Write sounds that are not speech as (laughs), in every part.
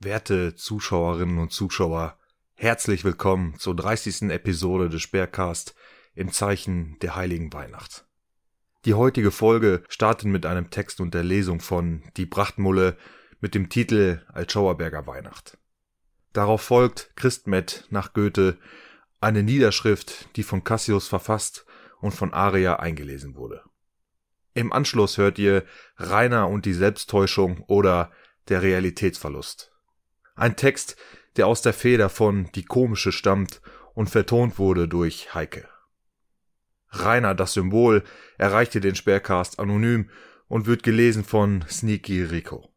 Werte Zuschauerinnen und Zuschauer, herzlich willkommen zur 30. Episode des Sperrcast im Zeichen der heiligen Weihnacht. Die heutige Folge startet mit einem Text und der Lesung von Die Prachtmulle mit dem Titel Altschauerberger Weihnacht. Darauf folgt Christmet nach Goethe, eine Niederschrift, die von Cassius verfasst und von Aria eingelesen wurde. Im Anschluss hört ihr Rainer und die Selbsttäuschung oder der Realitätsverlust. Ein Text, der aus der Feder von Die Komische stammt und vertont wurde durch Heike. Rainer, das Symbol, erreichte den Sperrcast anonym und wird gelesen von Sneaky Rico.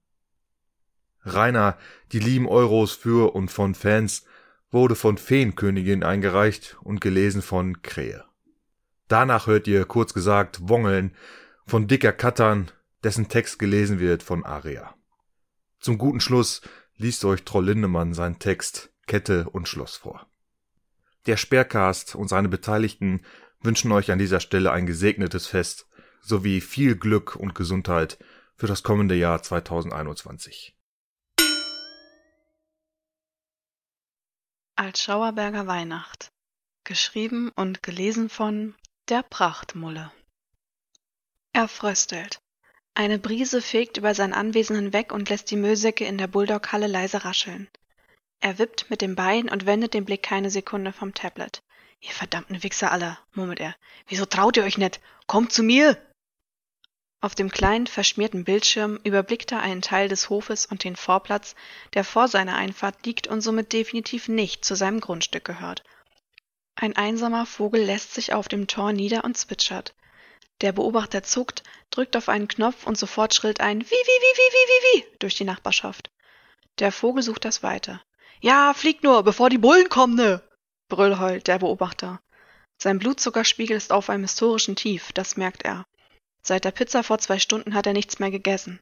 Rainer, die lieben Euros für und von Fans, wurde von Feenkönigin eingereicht und gelesen von Krähe. Danach hört ihr kurz gesagt Wongeln von Dicker Kattern, dessen Text gelesen wird von Aria. Zum guten Schluss liest euch Troll Lindemann seinen Text Kette und Schloss vor. Der Sperrcast und seine Beteiligten wünschen euch an dieser Stelle ein gesegnetes Fest sowie viel Glück und Gesundheit für das kommende Jahr 2021. Als Schauerberger Weihnacht. Geschrieben und gelesen von Der Prachtmulle. Er fröstelt. Eine Brise fegt über sein Anwesen hinweg und lässt die Müllsäcke in der Bulldog-Halle leise rascheln. Er wippt mit dem Bein und wendet den Blick keine Sekunde vom Tablet. Ihr verdammten Wichser alle, murmelt er. Wieso traut ihr euch nicht? Kommt zu mir! Auf dem kleinen, verschmierten Bildschirm überblickt er einen Teil des Hofes und den Vorplatz, der vor seiner Einfahrt liegt und somit definitiv nicht zu seinem Grundstück gehört. Ein einsamer Vogel lässt sich auf dem Tor nieder und zwitschert. Der Beobachter zuckt, drückt auf einen Knopf und sofort schrillt ein Wie, wie, wie, wie, wie, wie, wie durch die Nachbarschaft. Der Vogel sucht das weiter. Ja, flieg nur, bevor die Bullen kommen, ne? Brüll heult der Beobachter. Sein Blutzuckerspiegel ist auf einem historischen Tief, das merkt er. Seit der Pizza vor zwei Stunden hat er nichts mehr gegessen.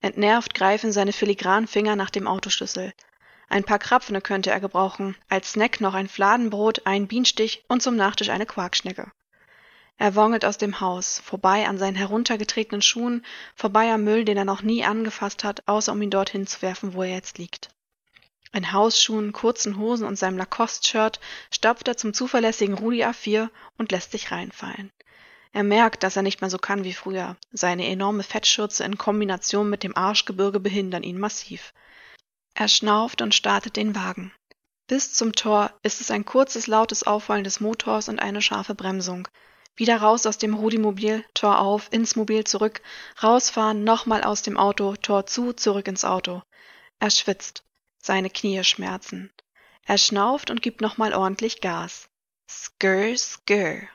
Entnervt greifen seine filigranen Finger nach dem Autoschlüssel. Ein paar Krapfene könnte er gebrauchen, als Snack noch ein Fladenbrot, ein Bienenstich und zum Nachtisch eine Quarkschnecke. Er wongelt aus dem Haus, vorbei an seinen heruntergetretenen Schuhen, vorbei am Müll, den er noch nie angefasst hat, außer um ihn dorthin zu werfen, wo er jetzt liegt. In Hausschuhen, kurzen Hosen und seinem Lacoste-Shirt stapft er zum zuverlässigen Rudi A4 und lässt sich reinfallen. Er merkt, dass er nicht mehr so kann wie früher. Seine enorme Fettschürze in Kombination mit dem Arschgebirge behindern ihn massiv. Er schnauft und startet den Wagen. Bis zum Tor ist es ein kurzes, lautes Aufheulen des Motors und eine scharfe Bremsung. Wieder raus aus dem Rudi-Mobil, Tor auf, ins Mobil zurück, rausfahren, nochmal aus dem Auto, Tor zu, zurück ins Auto. Er schwitzt. Seine Knie schmerzen. Er schnauft und gibt nochmal ordentlich Gas. Skr, skr.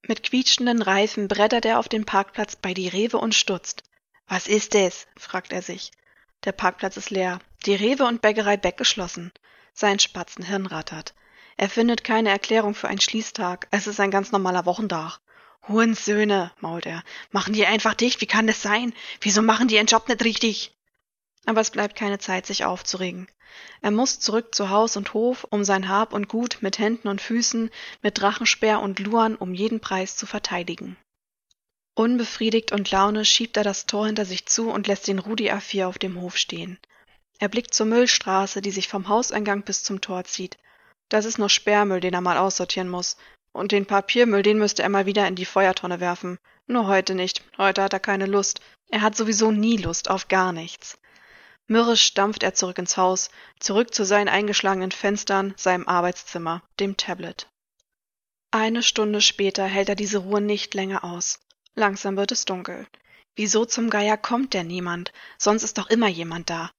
Mit quietschenden Reifen brettert er auf den Parkplatz bei die Rewe und stutzt. Was ist es? fragt er sich. Der Parkplatz ist leer, die Rewe und Bäckerei Beck geschlossen. Sein Spatzenhirn rattert. Er findet keine Erklärung für einen Schließtag. Es ist ein ganz normaler Wochentag. Hurensöhne, mault er. Machen die einfach dicht? Wie kann das sein? Wieso machen die ihren Job nicht richtig? Aber es bleibt keine Zeit, sich aufzuregen. Er muss zurück zu Haus und Hof, um sein Hab und Gut mit Händen und Füßen, mit Drachenspeer und Luan um jeden Preis zu verteidigen. Unbefriedigt und launisch schiebt er das Tor hinter sich zu und lässt den Rudi A4 auf dem Hof stehen. Er blickt zur Müllstraße, die sich vom Hauseingang bis zum Tor zieht. Das ist nur Sperrmüll, den er mal aussortieren muss. Und den Papiermüll, den müsste er mal wieder in die Feuertonne werfen. Nur heute nicht. Heute hat er keine Lust. Er hat sowieso nie Lust auf gar nichts. Mürrisch stampft er zurück ins Haus, zurück zu seinen eingeschlagenen Fenstern, seinem Arbeitszimmer, dem Tablet. Eine Stunde später hält er diese Ruhe nicht länger aus. Langsam wird es dunkel. Wieso zum Geier kommt denn niemand? Sonst ist doch immer jemand da.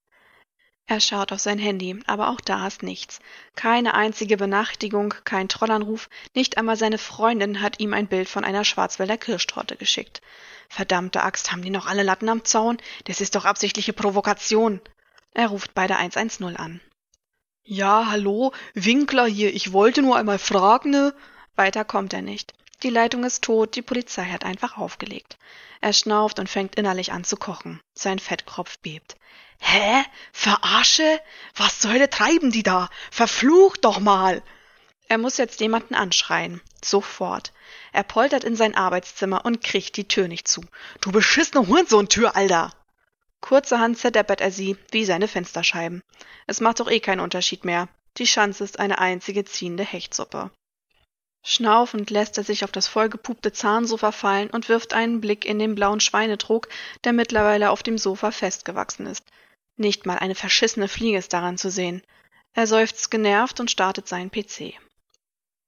Er schaut auf sein Handy, aber auch da ist nichts. Keine einzige Benachrichtigung, kein Trollanruf, nicht einmal seine Freundin hat ihm ein Bild von einer Schwarzwälder Kirschtorte geschickt. Verdammte Axt, haben die noch alle Latten am Zaun? Das ist doch absichtliche Provokation. Er ruft bei der 110 an. Ja, hallo, Winkler hier, ich wollte nur einmal fragen, ne? Weiter kommt er nicht. Die Leitung ist tot, die Polizei hat einfach aufgelegt. Er schnauft und fängt innerlich an zu kochen. Sein Fettkropf bebt. Hä? Verarsche? Was zur Hölle treiben die da? Verflucht doch mal! Er muss jetzt jemanden anschreien. Sofort. Er poltert in sein Arbeitszimmer und kriegt die Tür nicht zu. Du beschissene Hurensohn-Tür, Alter! Kurzerhand zerdeppert er sie wie seine Fensterscheiben. Es macht doch eh keinen Unterschied mehr. Die Schanze ist eine einzige ziehende Hechtsuppe. Schnaufend lässt er sich auf das vollgepupte Zahnsofa fallen und wirft einen Blick in den blauen Schweinetrog, der mittlerweile auf dem Sofa festgewachsen ist. Nicht mal eine verschissene Fliege ist daran zu sehen. Er seufzt genervt und startet seinen PC.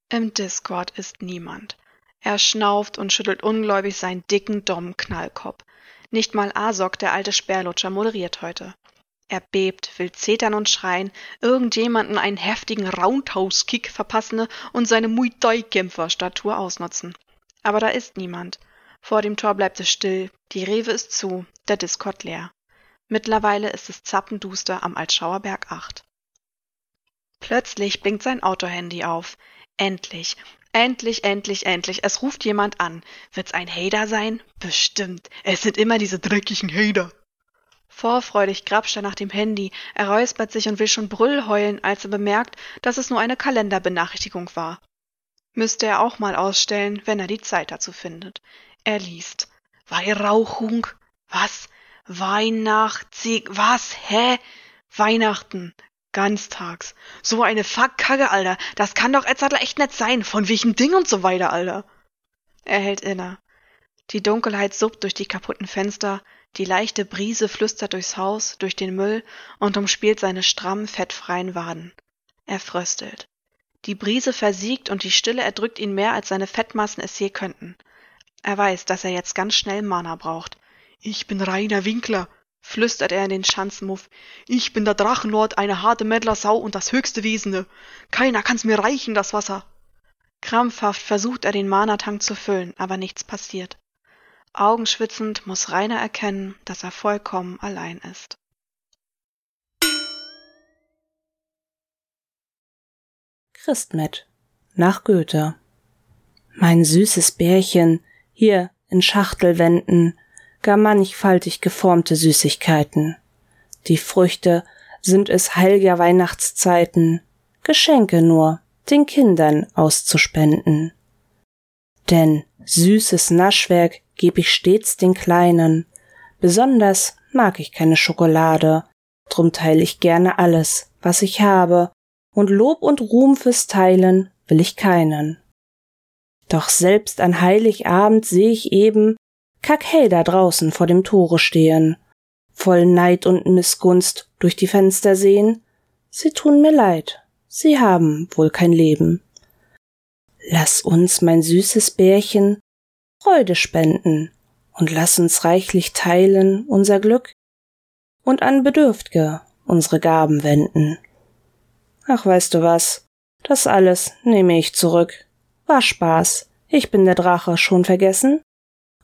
Im Discord ist niemand. Er schnauft und schüttelt ungläubig seinen dicken, dummen Knallkopf. Nicht mal Asok, der alte Sperrlutscher, moderiert heute. Er bebt, will zetern und schreien, irgendjemanden einen heftigen Roundhouse-Kick verpassen und seine Muay Thai-Kämpferstatur ausnutzen. Aber da ist niemand. Vor dem Tor bleibt es still, die Rewe ist zu, der Discord leer. Mittlerweile ist es zappenduster am Altschauerberg 8. Plötzlich blinkt sein Autohandy auf. Endlich, endlich, endlich, endlich. Es ruft jemand an. Wird's ein Hater sein? Bestimmt. Es sind immer diese dreckigen Hater. Vorfreudig grapscht er nach dem Handy, er räuspert sich und will schon Brüll heulen, als er bemerkt, dass es nur eine Kalenderbenachrichtigung war. Müsste er auch mal ausstellen, wenn er die Zeit dazu findet. Er liest. Weihrauchung? Was? Weihnachtssieg? Was? Hä? Weihnachten. Ganztags. So eine Fuckkacke, Alter. Das kann doch Edzardler echt nicht sein. Von welchem Ding und so weiter, Alter. Er hält inne. Die Dunkelheit suppt durch die kaputten Fenster, die leichte Brise flüstert durchs Haus, durch den Müll und umspielt seine strammen, fettfreien Waden. Er fröstelt. Die Brise versiegt und die Stille erdrückt ihn mehr, als seine Fettmassen es je könnten. Er weiß, dass er jetzt ganz schnell Mana braucht. Ich bin Rainer Winkler, flüstert er in den Schanzenmuff. Ich bin der Drachenlord, eine harte Meddlersau und das höchste Wesene. Keiner kann's mir reichen, das Wasser. Krampfhaft versucht er den Mana-Tank zu füllen, aber nichts passiert. Augenschwitzend muss Rainer erkennen, dass er vollkommen allein ist. Christmet nach Goethe Mein süßes Bärchen, hier in Schachtelwänden, gar mannigfaltig geformte Süßigkeiten. Die Früchte sind es heilger Weihnachtszeiten, Geschenke nur den Kindern auszuspenden. Denn süßes Naschwerk geb ich stets den Kleinen. Besonders mag ich keine Schokolade, drum teil ich gerne alles, was ich habe, und Lob und Ruhm fürs Teilen will ich keinen. Doch selbst an Heiligabend seh ich eben Kackhell da draußen vor dem Tore stehen, voll Neid und Missgunst durch die Fenster sehen, sie tun mir leid, sie haben wohl kein Leben. Lass uns, mein süßes Bärchen, Freude spenden und lass uns reichlich teilen unser Glück und an Bedürftge unsere Gaben wenden. Ach, weißt du was? Das alles nehme ich zurück. War Spaß. Ich bin der Drache schon vergessen?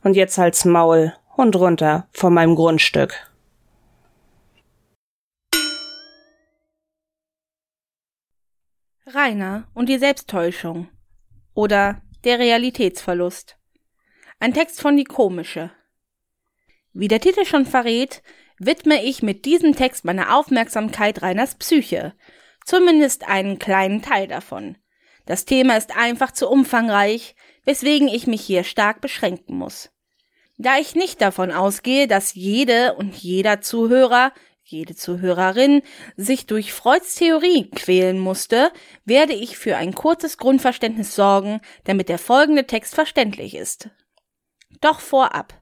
Und jetzt halt's Maul und runter von meinem Grundstück. Rainer und die Selbsttäuschung oder der Realitätsverlust. Ein Text von Die Komische. Wie der Titel schon verrät, widme ich mit diesem Text meine Aufmerksamkeit Reiners Psyche, zumindest einen kleinen Teil davon. Das Thema ist einfach zu umfangreich, weswegen ich mich hier stark beschränken muss. Da ich nicht davon ausgehe, dass jede und jeder Zuhörer, jede Zuhörerin sich durch Freuds Theorie quälen musste, werde ich für ein kurzes Grundverständnis sorgen, damit der folgende Text verständlich ist. Doch vorab.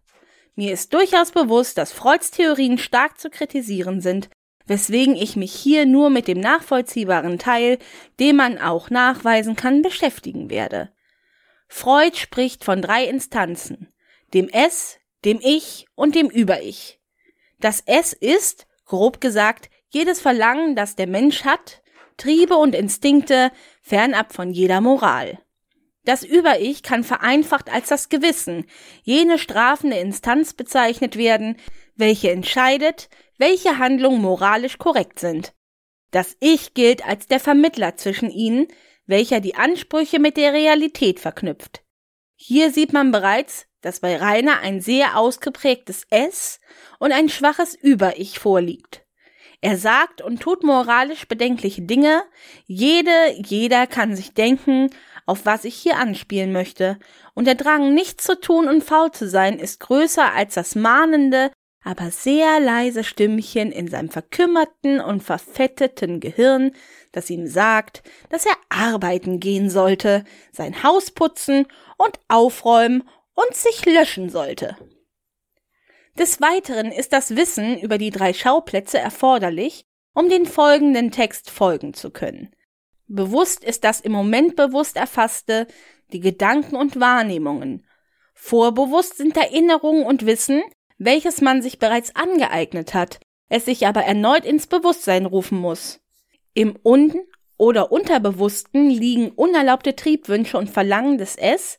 Mir ist durchaus bewusst, dass Freuds Theorien stark zu kritisieren sind, weswegen ich mich hier nur mit dem nachvollziehbaren Teil, den man auch nachweisen kann, beschäftigen werde. Freud spricht von drei Instanzen, dem Es, dem Ich und dem Über-Ich. Das Es ist, grob gesagt, jedes Verlangen, das der Mensch hat, Triebe und Instinkte, fernab von jeder Moral. Das Über-Ich kann vereinfacht als das Gewissen, jene strafende Instanz bezeichnet werden, welche entscheidet, welche Handlungen moralisch korrekt sind. Das Ich gilt als der Vermittler zwischen ihnen, welcher die Ansprüche mit der Realität verknüpft. Hier sieht man bereits, dass bei Rainer ein sehr ausgeprägtes Es und ein schwaches Über-Ich vorliegt. Er sagt und tut moralisch bedenkliche Dinge, jede, jeder kann sich denken, auf was ich hier anspielen möchte, und der Drang, nichts zu tun und faul zu sein, ist größer als das mahnende, aber sehr leise Stimmchen in seinem verkümmerten und verfetteten Gehirn, das ihm sagt, dass er arbeiten gehen sollte, sein Haus putzen und aufräumen und sich löschen sollte. Des Weiteren ist das Wissen über die drei Schauplätze erforderlich, um den folgenden Text folgen zu können. Bewusst ist das im Moment bewusst erfasste, die Gedanken und Wahrnehmungen. Vorbewusst sind Erinnerungen und Wissen, welches man sich bereits angeeignet hat, es sich aber erneut ins Bewusstsein rufen muss. Im Un- oder Unterbewussten liegen unerlaubte Triebwünsche und Verlangen des Es,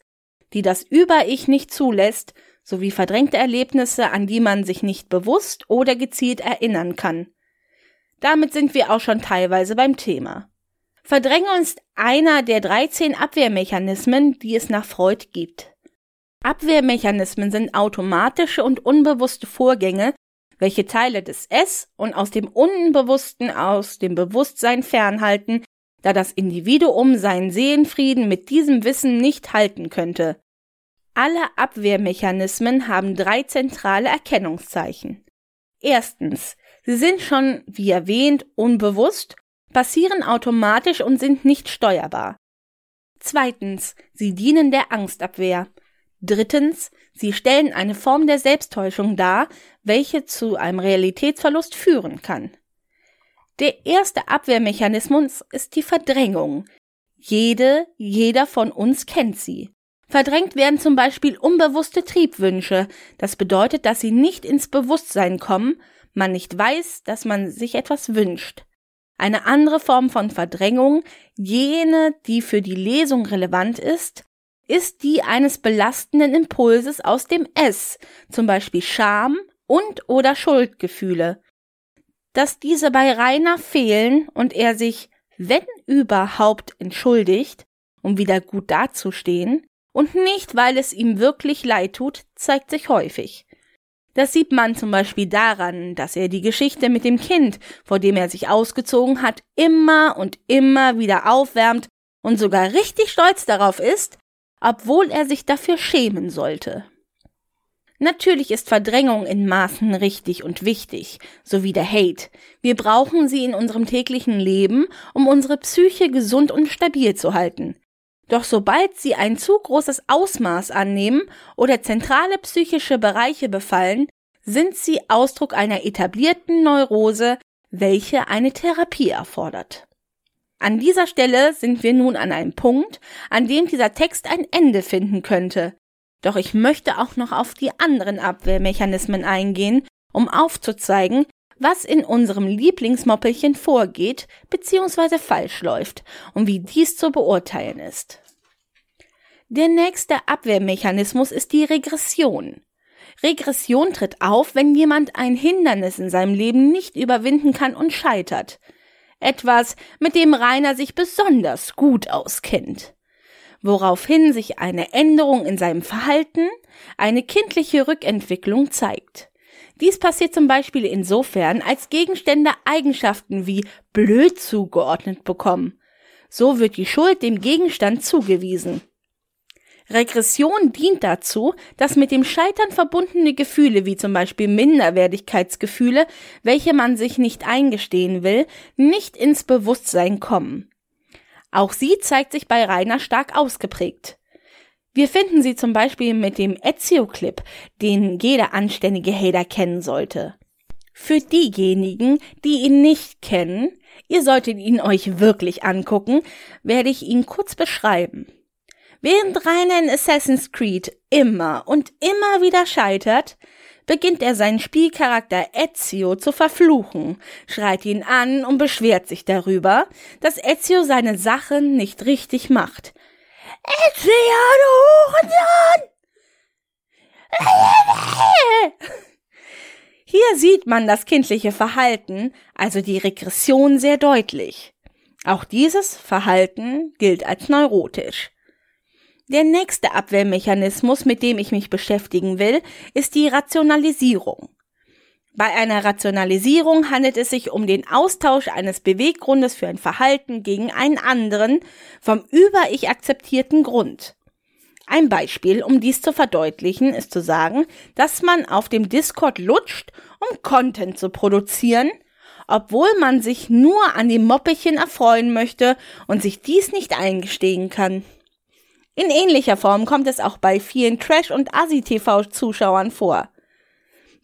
die das Über-Ich nicht zulässt, sowie verdrängte Erlebnisse, an die man sich nicht bewusst oder gezielt erinnern kann. Damit sind wir auch schon teilweise beim Thema. Verdrängung ist einer der 13 Abwehrmechanismen, die es nach Freud gibt. Abwehrmechanismen sind automatische und unbewusste Vorgänge, welche Teile des Es und aus dem Unbewussten aus dem Bewusstsein fernhalten, da das Individuum seinen Seelenfrieden mit diesem Wissen nicht halten könnte. Alle Abwehrmechanismen haben drei zentrale Erkennungszeichen. Erstens, sie sind schon, wie erwähnt, unbewusst, passieren automatisch und sind nicht steuerbar. Zweitens, sie dienen der Angstabwehr. Drittens, sie stellen eine Form der Selbsttäuschung dar, welche zu einem Realitätsverlust führen kann. Der erste Abwehrmechanismus ist die Verdrängung. Jede, jeder von uns kennt sie. Verdrängt werden zum Beispiel unbewusste Triebwünsche. Das bedeutet, dass sie nicht ins Bewusstsein kommen, man nicht weiß, dass man sich etwas wünscht. Eine andere Form von Verdrängung, jene, die für die Lesung relevant ist, ist die eines belastenden Impulses aus dem S, zum Beispiel Scham und oder Schuldgefühle. Dass diese bei Rainer fehlen und er sich, wenn überhaupt, entschuldigt, um wieder gut dazustehen, und nicht, weil es ihm wirklich leid tut, zeigt sich häufig. Das sieht man zum Beispiel daran, dass er die Geschichte mit dem Kind, vor dem er sich ausgezogen hat, immer und immer wieder aufwärmt und sogar richtig stolz darauf ist, obwohl er sich dafür schämen sollte. Natürlich ist Verdrängung in Maßen richtig und wichtig, so wie der Hate. Wir brauchen sie in unserem täglichen Leben, um unsere Psyche gesund und stabil zu halten. Doch sobald sie ein zu großes Ausmaß annehmen oder zentrale psychische Bereiche befallen, sind sie Ausdruck einer etablierten Neurose, welche eine Therapie erfordert. An dieser Stelle sind wir nun an einem Punkt, an dem dieser Text ein Ende finden könnte. Doch ich möchte auch noch auf die anderen Abwehrmechanismen eingehen, um aufzuzeigen, was in unserem Lieblingsmoppelchen vorgeht bzw. falsch läuft und wie dies zu beurteilen ist. Der nächste Abwehrmechanismus ist die Regression. Regression tritt auf, wenn jemand ein Hindernis in seinem Leben nicht überwinden kann und scheitert. Etwas, mit dem Rainer sich besonders gut auskennt. Woraufhin sich eine Änderung in seinem Verhalten, eine kindliche Rückentwicklung zeigt. Dies passiert zum Beispiel insofern, als Gegenstände Eigenschaften wie blöd zugeordnet bekommen. So wird die Schuld dem Gegenstand zugewiesen. Regression dient dazu, dass mit dem Scheitern verbundene Gefühle wie zum Beispiel Minderwertigkeitsgefühle, welche man sich nicht eingestehen will, nicht ins Bewusstsein kommen. Auch sie zeigt sich bei Rainer stark ausgeprägt. Wir finden sie zum Beispiel mit dem Ezio-Clip, den jeder anständige Hater kennen sollte. Für diejenigen, die ihn nicht kennen, ihr solltet ihn euch wirklich angucken, werde ich ihn kurz beschreiben. Während Rainer in Assassin's Creed immer und immer wieder scheitert, beginnt er seinen Spielcharakter Ezio zu verfluchen, schreit ihn an und beschwert sich darüber, dass Ezio seine Sachen nicht richtig macht. Du Hurensohn! (laughs) Hier sieht man das kindliche Verhalten, also die Regression sehr deutlich. Auch dieses Verhalten gilt als neurotisch. Der nächste Abwehrmechanismus, mit dem ich mich beschäftigen will, ist die Rationalisierung. Bei einer Rationalisierung handelt es sich um den Austausch eines Beweggrundes für ein Verhalten gegen einen anderen vom über ich akzeptierten Grund. Ein Beispiel, um dies zu verdeutlichen, ist zu sagen, dass man auf dem Discord lutscht, um Content zu produzieren, obwohl man sich nur an dem Moppelchen erfreuen möchte und sich dies nicht eingestehen kann. In ähnlicher Form kommt es auch bei vielen Trash- und Asi-TV-Zuschauern vor.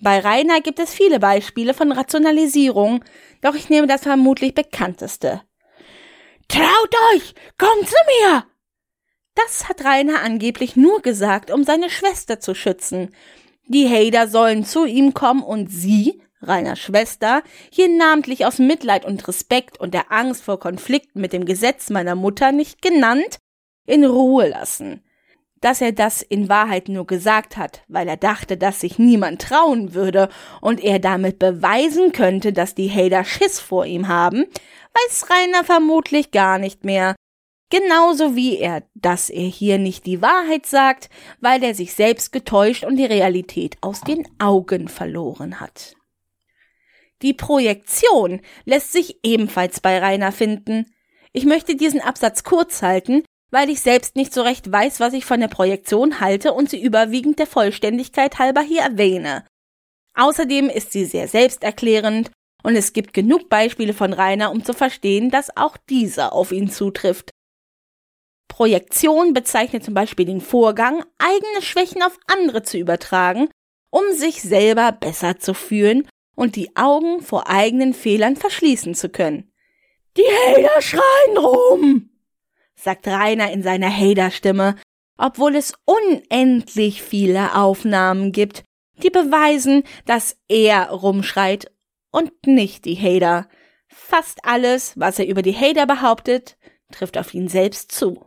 Bei Rainer gibt es viele Beispiele von Rationalisierung, doch ich nehme das vermutlich bekannteste. Traut euch! Kommt zu mir! Das hat Rainer angeblich nur gesagt, um seine Schwester zu schützen. Die Hader sollen zu ihm kommen und sie, Rainers Schwester, hier namentlich aus Mitleid und Respekt und der Angst vor Konflikten mit dem Gesetz meiner Mutter nicht genannt, in Ruhe lassen. Dass er das in Wahrheit nur gesagt hat, weil er dachte, dass sich niemand trauen würde und er damit beweisen könnte, dass die Hader Schiss vor ihm haben, weiß Rainer vermutlich gar nicht mehr. Genauso wie er, dass er hier nicht die Wahrheit sagt, weil er sich selbst getäuscht und die Realität aus den Augen verloren hat. Die Projektion lässt sich ebenfalls bei Rainer finden. Ich möchte diesen Absatz kurz halten, weil ich selbst nicht so recht weiß, was ich von der Projektion halte und sie überwiegend der Vollständigkeit halber hier erwähne. Außerdem ist sie sehr selbsterklärend und es gibt genug Beispiele von Rainer, um zu verstehen, dass auch dieser auf ihn zutrifft. Projektion bezeichnet zum Beispiel den Vorgang, eigene Schwächen auf andere zu übertragen, um sich selber besser zu fühlen und die Augen vor eigenen Fehlern verschließen zu können. Die Hater schreien rum! Sagt Rainer in seiner Hader-Stimme, obwohl es unendlich viele Aufnahmen gibt, die beweisen, dass er rumschreit und nicht die Hader. Fast alles, was er über die Hader behauptet, trifft auf ihn selbst zu.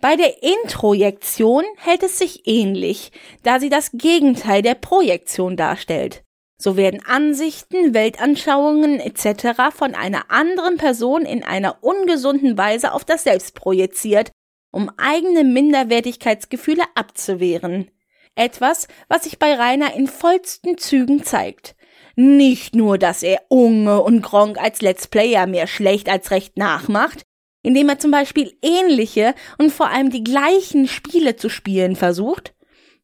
Bei der Introjektion hält es sich ähnlich, da sie das Gegenteil der Projektion darstellt. So werden Ansichten, Weltanschauungen etc. von einer anderen Person in einer ungesunden Weise auf das Selbst projiziert, um eigene Minderwertigkeitsgefühle abzuwehren. Etwas, was sich bei Rainer in vollsten Zügen zeigt. Nicht nur, dass er Unge und Gronk als Let's Player mehr schlecht als recht nachmacht, indem er zum Beispiel ähnliche und vor allem die gleichen Spiele zu spielen versucht,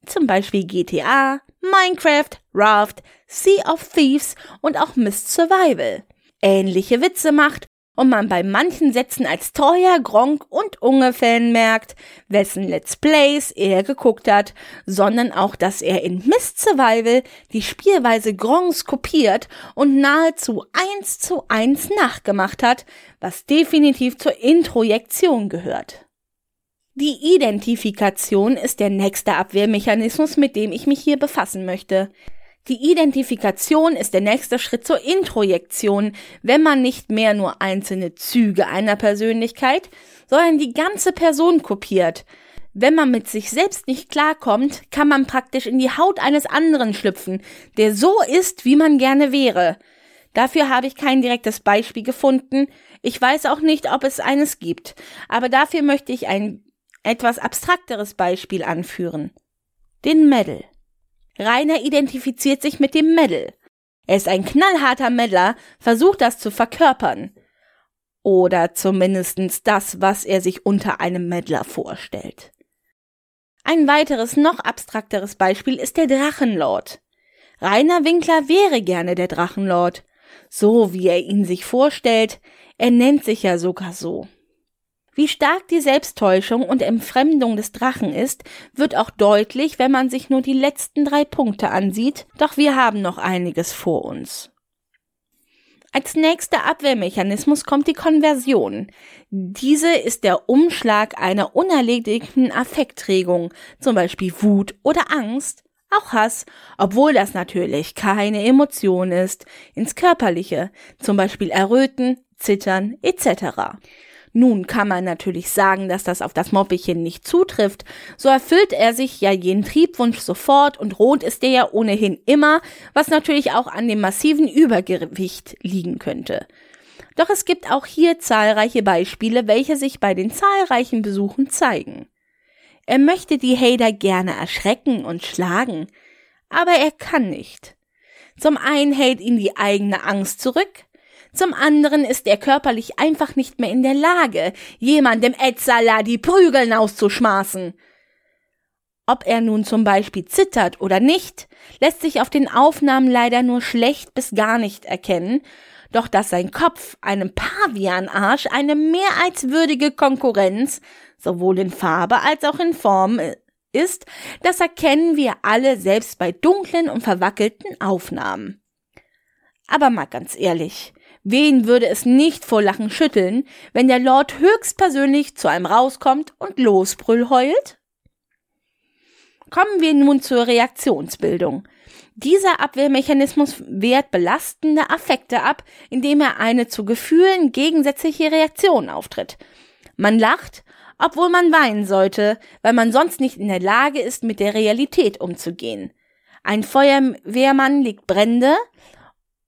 zum Beispiel GTA, Minecraft, Raft, Sea of Thieves und auch Mist Survival. Ähnliche Witze macht und man bei manchen Sätzen als treuer Gronk und Unge-Fan merkt, wessen Let's Plays er geguckt hat, sondern auch, dass er in Mist Survival die Spielweise Gronks kopiert und nahezu eins zu eins nachgemacht hat, was definitiv zur Introjektion gehört. Die Identifikation ist der nächste Abwehrmechanismus, mit dem ich mich hier befassen möchte. Die Identifikation ist der nächste Schritt zur Introjektion, wenn man nicht mehr nur einzelne Züge einer Persönlichkeit, sondern die ganze Person kopiert. Wenn man mit sich selbst nicht klarkommt, kann man praktisch in die Haut eines anderen schlüpfen, der so ist, wie man gerne wäre. Dafür habe ich kein direktes Beispiel gefunden. Ich weiß auch nicht, ob es eines gibt. Aber dafür möchte ich ein etwas abstrakteres Beispiel anführen. Den Medal. Rainer identifiziert sich mit dem Medal. Er ist ein knallharter Meddler, versucht das zu verkörpern. Oder zumindestens das, was er sich unter einem Meddler vorstellt. Ein weiteres, noch abstrakteres Beispiel ist der Drachenlord. Rainer Winkler wäre gerne der Drachenlord. So wie er ihn sich vorstellt, er nennt sich ja sogar so. Wie stark die Selbsttäuschung und Entfremdung des Drachen ist, wird auch deutlich, wenn man sich nur die letzten drei Punkte ansieht, doch wir haben noch einiges vor uns. Als nächster Abwehrmechanismus kommt die Konversion. Diese ist der Umschlag einer unerledigten Affektregung, zum Beispiel Wut oder Angst, auch Hass, obwohl das natürlich keine Emotion ist, ins Körperliche, zum Beispiel Erröten, Zittern etc. Nun kann man natürlich sagen, dass das auf das Moppelchen nicht zutrifft. So erfüllt er sich ja jeden Triebwunsch sofort und rot ist er ja ohnehin immer, was natürlich auch an dem massiven Übergewicht liegen könnte. Doch es gibt auch hier zahlreiche Beispiele, welche sich bei den zahlreichen Besuchen zeigen. Er möchte die Hader gerne erschrecken und schlagen, aber er kann nicht. Zum einen hält ihn die eigene Angst zurück, zum anderen ist er körperlich einfach nicht mehr in der Lage, jemandem Etzala die Prügeln auszuschmaßen. Ob er nun zum Beispiel zittert oder nicht, lässt sich auf den Aufnahmen leider nur schlecht bis gar nicht erkennen, doch dass sein Kopf einem Pavianarsch eine mehr als würdige Konkurrenz, sowohl in Farbe als auch in Form ist, das erkennen wir alle selbst bei dunklen und verwackelten Aufnahmen. Aber mal ganz ehrlich, wen würde es nicht vor Lachen schütteln, wenn der Lord höchstpersönlich zu einem rauskommt und losbrüll heult? Kommen wir nun zur Reaktionsbildung. Dieser Abwehrmechanismus wehrt belastende Affekte ab, indem er eine zu Gefühlen gegensätzliche Reaktion auftritt. Man lacht, obwohl man weinen sollte, weil man sonst nicht in der Lage ist, mit der Realität umzugehen. Ein Feuerwehrmann legt Brände,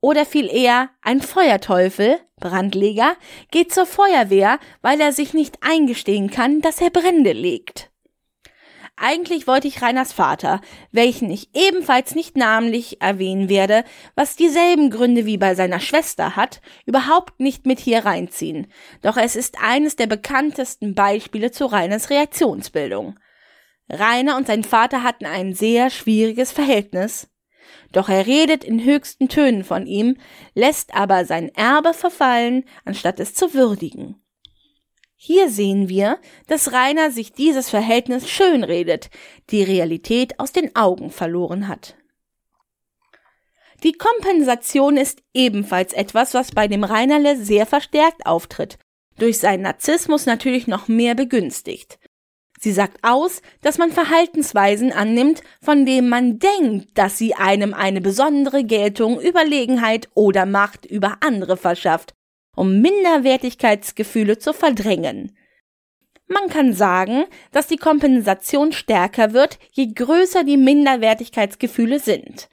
oder viel eher ein Feuerteufel, Brandleger, geht zur Feuerwehr, weil er sich nicht eingestehen kann, dass er Brände legt. Eigentlich wollte ich Reiners Vater, welchen ich ebenfalls nicht namentlich erwähnen werde, was dieselben Gründe wie bei seiner Schwester hat, überhaupt nicht mit hier reinziehen. Doch es ist eines der bekanntesten Beispiele zu Reiners Reaktionsbildung. Rainer und sein Vater hatten ein sehr schwieriges Verhältnis. Doch er redet in höchsten Tönen von ihm, lässt aber sein Erbe verfallen, anstatt es zu würdigen. Hier sehen wir, dass Rainer sich dieses Verhältnis schönredet, die Realität aus den Augen verloren hat. Die Kompensation ist ebenfalls etwas, was bei dem Reinerle sehr verstärkt auftritt, durch seinen Narzissmus natürlich noch mehr begünstigt. Sie sagt aus, dass man Verhaltensweisen annimmt, von denen man denkt, dass sie einem eine besondere Geltung, Überlegenheit oder Macht über andere verschafft, um Minderwertigkeitsgefühle zu verdrängen. Man kann sagen, dass die Kompensation stärker wird, je größer die Minderwertigkeitsgefühle sind.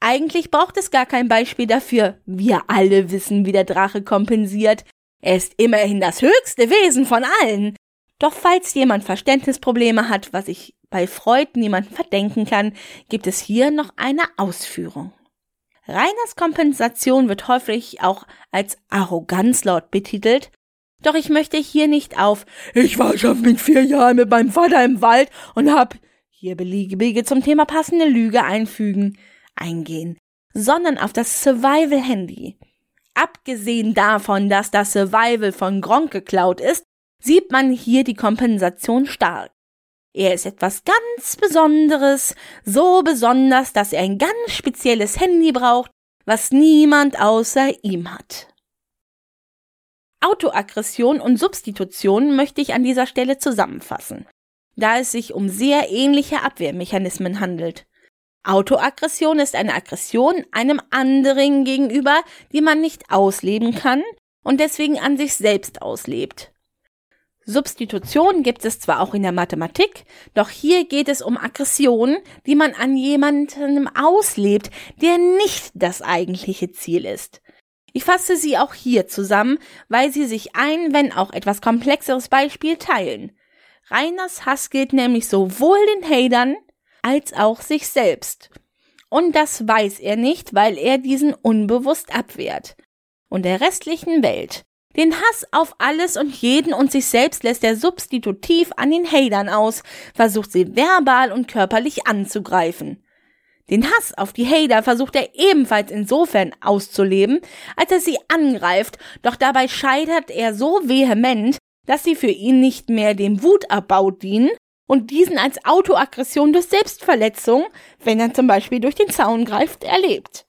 Eigentlich braucht es gar kein Beispiel dafür. Wir alle wissen, wie der Drache kompensiert. Er ist immerhin das höchste Wesen von allen. Doch falls jemand Verständnisprobleme hat, was ich bei Freud niemandem verdenken kann, gibt es hier noch eine Ausführung. Reiners Kompensation wird häufig auch als Arroganzlaut betitelt, doch ich möchte hier nicht auf Ich war schon mit vier Jahren mit meinem Vater im Wald und hab hier beliebige zum Thema passende Lüge einfügen, eingehen, sondern auf das Survival Handy. Abgesehen davon, dass das Survival von Gronk geklaut ist, sieht man hier die Kompensation stark. Er ist etwas ganz Besonderes, so besonders, dass er ein ganz spezielles Handy braucht, was niemand außer ihm hat. Autoaggression und Substitution möchte ich an dieser Stelle zusammenfassen, da es sich um sehr ähnliche Abwehrmechanismen handelt. Autoaggression ist eine Aggression einem anderen gegenüber, die man nicht ausleben kann und deswegen an sich selbst auslebt. Substitution gibt es zwar auch in der Mathematik, doch hier geht es um Aggression, die man an jemandem auslebt, der nicht das eigentliche Ziel ist. Ich fasse sie auch hier zusammen, weil sie sich ein, wenn auch etwas komplexeres Beispiel teilen. Reiners Hass gilt nämlich sowohl den Hatern als auch sich selbst. Und das weiß er nicht, weil er diesen unbewusst abwehrt. Und der restlichen Welt den Hass auf alles und jeden und sich selbst lässt er substitutiv an den Hatern aus, versucht sie verbal und körperlich anzugreifen. Den Hass auf die Hater versucht er ebenfalls insofern auszuleben, als er sie angreift, doch dabei scheitert er so vehement, dass sie für ihn nicht mehr dem Wutabbau dienen und diesen als Autoaggression durch Selbstverletzung, wenn er zum Beispiel durch den Zaun greift, erlebt.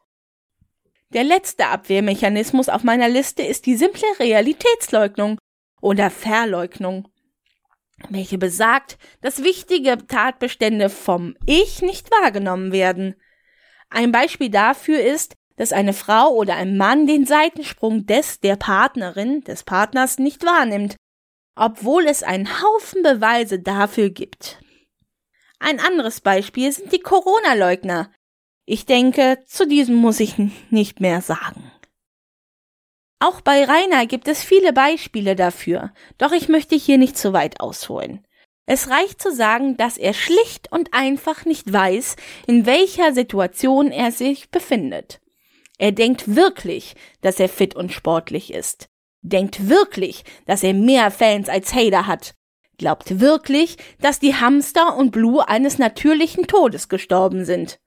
Der letzte Abwehrmechanismus auf meiner Liste ist die simple Realitätsleugnung oder Verleugnung, welche besagt, dass wichtige Tatbestände vom Ich nicht wahrgenommen werden. Ein Beispiel dafür ist, dass eine Frau oder ein Mann den Seitensprung des der Partnerin, des Partners nicht wahrnimmt, obwohl es einen Haufen Beweise dafür gibt. Ein anderes Beispiel sind die Corona-Leugner, ich denke, zu diesem muss ich nicht mehr sagen. Auch bei Rainer gibt es viele Beispiele dafür, doch ich möchte hier nicht zu weit ausholen. Es reicht zu sagen, dass er schlicht und einfach nicht weiß, in welcher Situation er sich befindet. Er denkt wirklich, dass er fit und sportlich ist. Denkt wirklich, dass er mehr Fans als Hater hat. glaubt wirklich, dass die Hamster und Blue eines natürlichen Todes gestorben sind.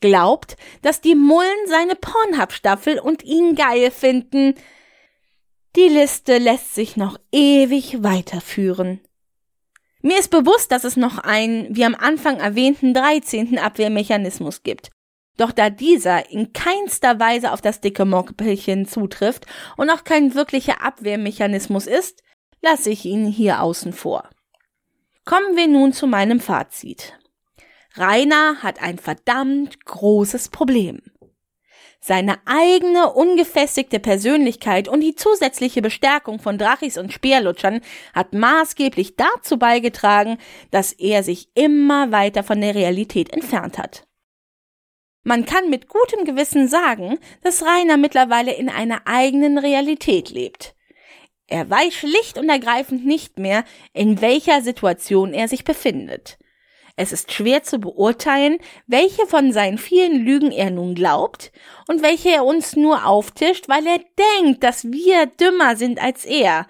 Glaubt, dass die Mullen seine Pornhub-Staffel und ihn geil finden. Die Liste lässt sich noch ewig weiterführen. Mir ist bewusst, dass es noch einen, wie am Anfang erwähnten, 13. Abwehrmechanismus gibt. Doch da dieser in keinster Weise auf das dicke Moppelchen zutrifft und auch kein wirklicher Abwehrmechanismus ist, lasse ich ihn hier außen vor. Kommen wir nun zu meinem Fazit. Rainer hat ein verdammt großes Problem. Seine eigene ungefestigte Persönlichkeit und die zusätzliche Bestärkung von Drachis und Speerlutschern hat maßgeblich dazu beigetragen, dass er sich immer weiter von der Realität entfernt hat. Man kann mit gutem Gewissen sagen, dass Rainer mittlerweile in einer eigenen Realität lebt. Er weiß schlicht und ergreifend nicht mehr, in welcher Situation er sich befindet. Es ist schwer zu beurteilen, welche von seinen vielen Lügen er nun glaubt und welche er uns nur auftischt, weil er denkt, dass wir dümmer sind als er.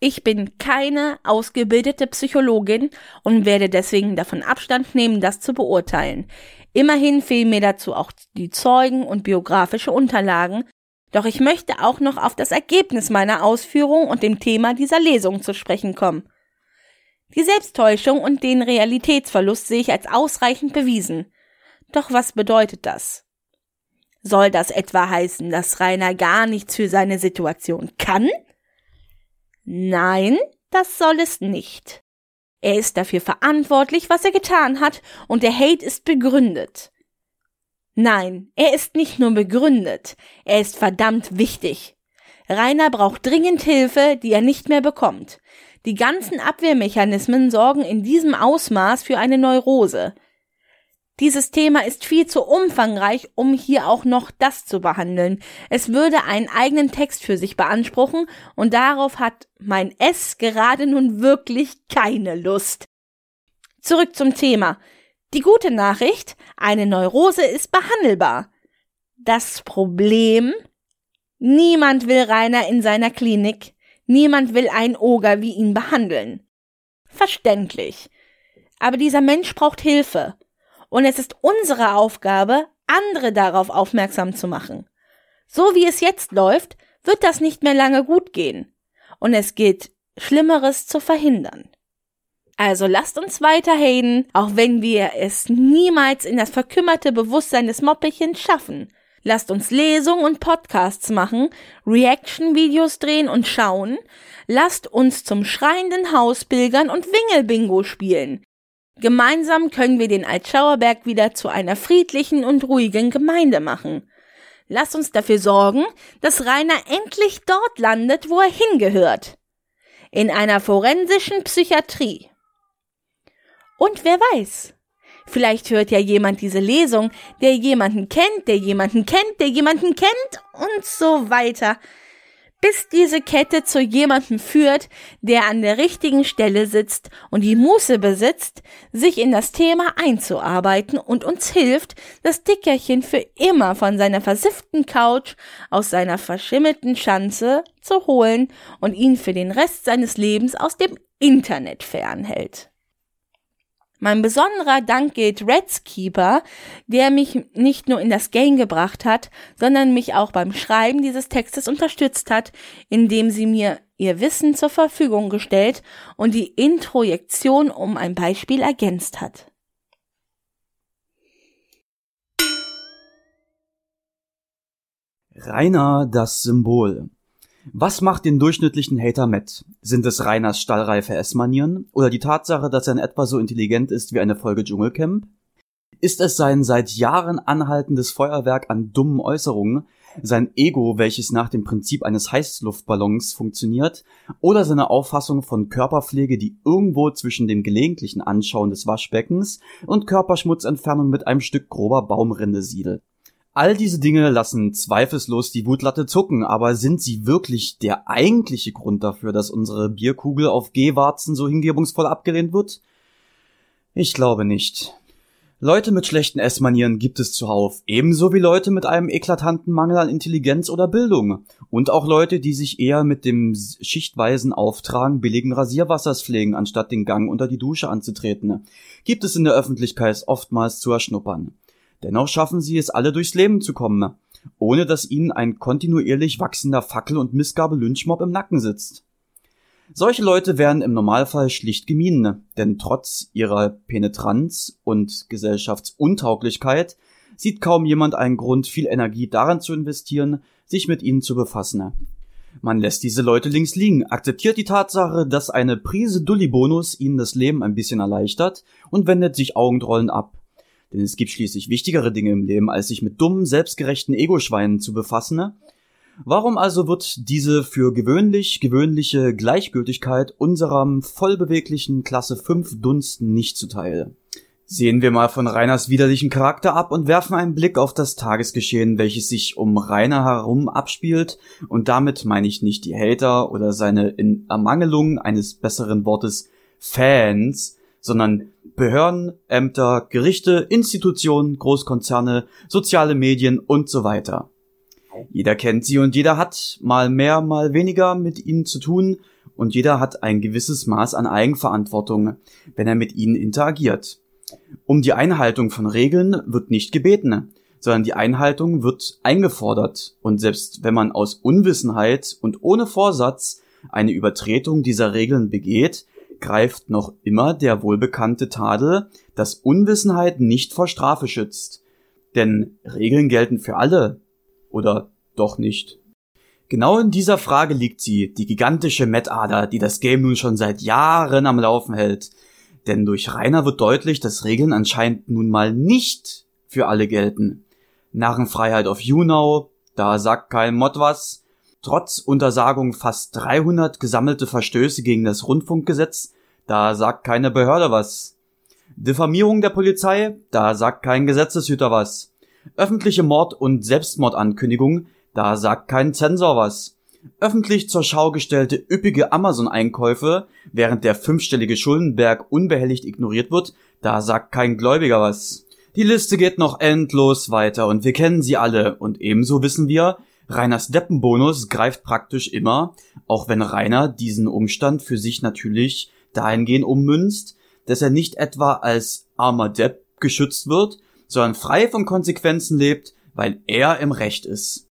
Ich bin keine ausgebildete Psychologin und werde deswegen davon Abstand nehmen, das zu beurteilen. Immerhin fehlen mir dazu auch die Zeugen und biografische Unterlagen, doch ich möchte auch noch auf das Ergebnis meiner Ausführung und dem Thema dieser Lesung zu sprechen kommen. Die Selbsttäuschung und den Realitätsverlust sehe ich als ausreichend bewiesen. Doch was bedeutet das? Soll das etwa heißen, dass Rainer gar nichts für seine Situation kann? Nein, das soll es nicht. Er ist dafür verantwortlich, was er getan hat, und der Hate ist begründet. Nein, er ist nicht nur begründet, er ist verdammt wichtig. Rainer braucht dringend Hilfe, die er nicht mehr bekommt. Die ganzen Abwehrmechanismen sorgen in diesem Ausmaß für eine Neurose. Dieses Thema ist viel zu umfangreich, um hier auch noch das zu behandeln. Es würde einen eigenen Text für sich beanspruchen und darauf hat mein S gerade nun wirklich keine Lust. Zurück zum Thema. Die gute Nachricht, eine Neurose ist behandelbar. Das Problem, niemand will Rainer in seiner Klinik, niemand will einen Oger wie ihn behandeln. Verständlich. Aber dieser Mensch braucht Hilfe und es ist unsere Aufgabe, andere darauf aufmerksam zu machen. So wie es jetzt läuft, wird das nicht mehr lange gut gehen. Und es gilt, Schlimmeres zu verhindern. Also lasst uns weiter haten, auch wenn wir es niemals in das verkümmerte Bewusstsein des Moppelchens schaffen. Lasst uns Lesungen und Podcasts machen, Reaction-Videos drehen und schauen. Lasst uns zum schreienden Haus pilgern und Wingelbingo spielen. Gemeinsam können wir den Altschauerberg wieder zu einer friedlichen und ruhigen Gemeinde machen. Lass uns dafür sorgen, dass Rainer endlich dort landet, wo er hingehört. In einer forensischen Psychiatrie. Und wer weiß, vielleicht hört ja jemand diese Lesung, der jemanden kennt, der jemanden kennt, der jemanden kennt und so weiter bis diese Kette zu jemandem führt, der an der richtigen Stelle sitzt und die Muße besitzt, sich in das Thema einzuarbeiten und uns hilft, das Dickerchen für immer von seiner versifften Couch aus seiner verschimmelten Schanze zu holen und ihn für den Rest seines Lebens aus dem Internet fernhält. Mein besonderer Dank gilt Redskeeper, der mich nicht nur in das Game gebracht hat, sondern mich auch beim Schreiben dieses Textes unterstützt hat, indem sie mir ihr Wissen zur Verfügung gestellt und die Introjektion um ein Beispiel ergänzt hat. Rainer das Symbol. Was macht den durchschnittlichen Hater Matt? Sind es Reiners stallreife S-Manieren oder die Tatsache, dass er in etwa so intelligent ist wie eine Folge Dschungelcamp? Ist es sein seit Jahren anhaltendes Feuerwerk an dummen Äußerungen, sein Ego, welches nach dem Prinzip eines Heißluftballons funktioniert, oder seine Auffassung von Körperpflege, die irgendwo zwischen dem gelegentlichen Anschauen des Waschbeckens und Körperschmutzentfernung mit einem Stück grober Baumrinde siedelt? All diese Dinge lassen zweifellos die Wutlatte zucken, aber sind sie wirklich der eigentliche Grund dafür, dass unsere Bierkugel auf G-Warzen so hingebungsvoll abgelehnt wird? Ich glaube nicht. Leute mit schlechten Essmanieren gibt es zuhauf, ebenso wie Leute mit einem eklatanten Mangel an Intelligenz oder Bildung. Und auch Leute, die sich eher mit dem schichtweisen Auftragen billigen Rasierwassers pflegen, anstatt den Gang unter die Dusche anzutreten, gibt es in der Öffentlichkeit oftmals zu erschnuppern. Dennoch schaffen sie es alle durchs Leben zu kommen, ohne dass ihnen ein kontinuierlich wachsender Fackel- und Missgabe-Lynchmob im Nacken sitzt. Solche Leute werden im Normalfall schlicht gemieden, denn trotz ihrer Penetranz und Gesellschaftsuntauglichkeit sieht kaum jemand einen Grund, viel Energie daran zu investieren, sich mit ihnen zu befassen. Man lässt diese Leute links liegen, akzeptiert die Tatsache, dass eine Prise Dulli-Bonus ihnen das Leben ein bisschen erleichtert und wendet sich Augenrollen ab. Denn es gibt schließlich wichtigere Dinge im Leben, als sich mit dummen, selbstgerechten Ego-Schweinen zu befassen, Warum also wird diese für gewöhnlich gewöhnliche Gleichgültigkeit unserem vollbeweglichen Klasse 5 Dunsten nicht zuteil? Sehen wir mal von Rainers widerlichen Charakter ab und werfen einen Blick auf das Tagesgeschehen, welches sich um Rainer herum abspielt, und damit meine ich nicht die Hater oder seine in Ermangelung eines besseren Wortes Fans, sondern Behörden, Ämter, Gerichte, Institutionen, Großkonzerne, soziale Medien und so weiter. Jeder kennt sie und jeder hat mal mehr, mal weniger mit ihnen zu tun und jeder hat ein gewisses Maß an Eigenverantwortung, wenn er mit ihnen interagiert. Um die Einhaltung von Regeln wird nicht gebeten, sondern die Einhaltung wird eingefordert und selbst wenn man aus Unwissenheit und ohne Vorsatz eine Übertretung dieser Regeln begeht, greift noch immer der wohlbekannte Tadel, dass Unwissenheit nicht vor Strafe schützt. Denn Regeln gelten für alle, oder doch nicht? Genau in dieser Frage liegt sie, die gigantische Metader, die das Game nun schon seit Jahren am Laufen hält. Denn durch Rainer wird deutlich, dass Regeln anscheinend nun mal nicht für alle gelten. Narrenfreiheit auf Junau, da sagt kein Mod was. Trotz Untersagung fast 300 gesammelte Verstöße gegen das Rundfunkgesetz, da sagt keine Behörde was. Diffamierung der Polizei, da sagt kein Gesetzeshüter was. Öffentliche Mord- und Selbstmordankündigung, da sagt kein Zensor was. Öffentlich zur Schau gestellte üppige Amazon-Einkäufe, während der fünfstellige Schuldenberg unbehelligt ignoriert wird, da sagt kein Gläubiger was. Die Liste geht noch endlos weiter und wir kennen sie alle und ebenso wissen wir, Rainers Deppenbonus greift praktisch immer, auch wenn Rainer diesen Umstand für sich natürlich dahingehend ummünzt, dass er nicht etwa als armer Depp geschützt wird, sondern frei von Konsequenzen lebt, weil er im Recht ist.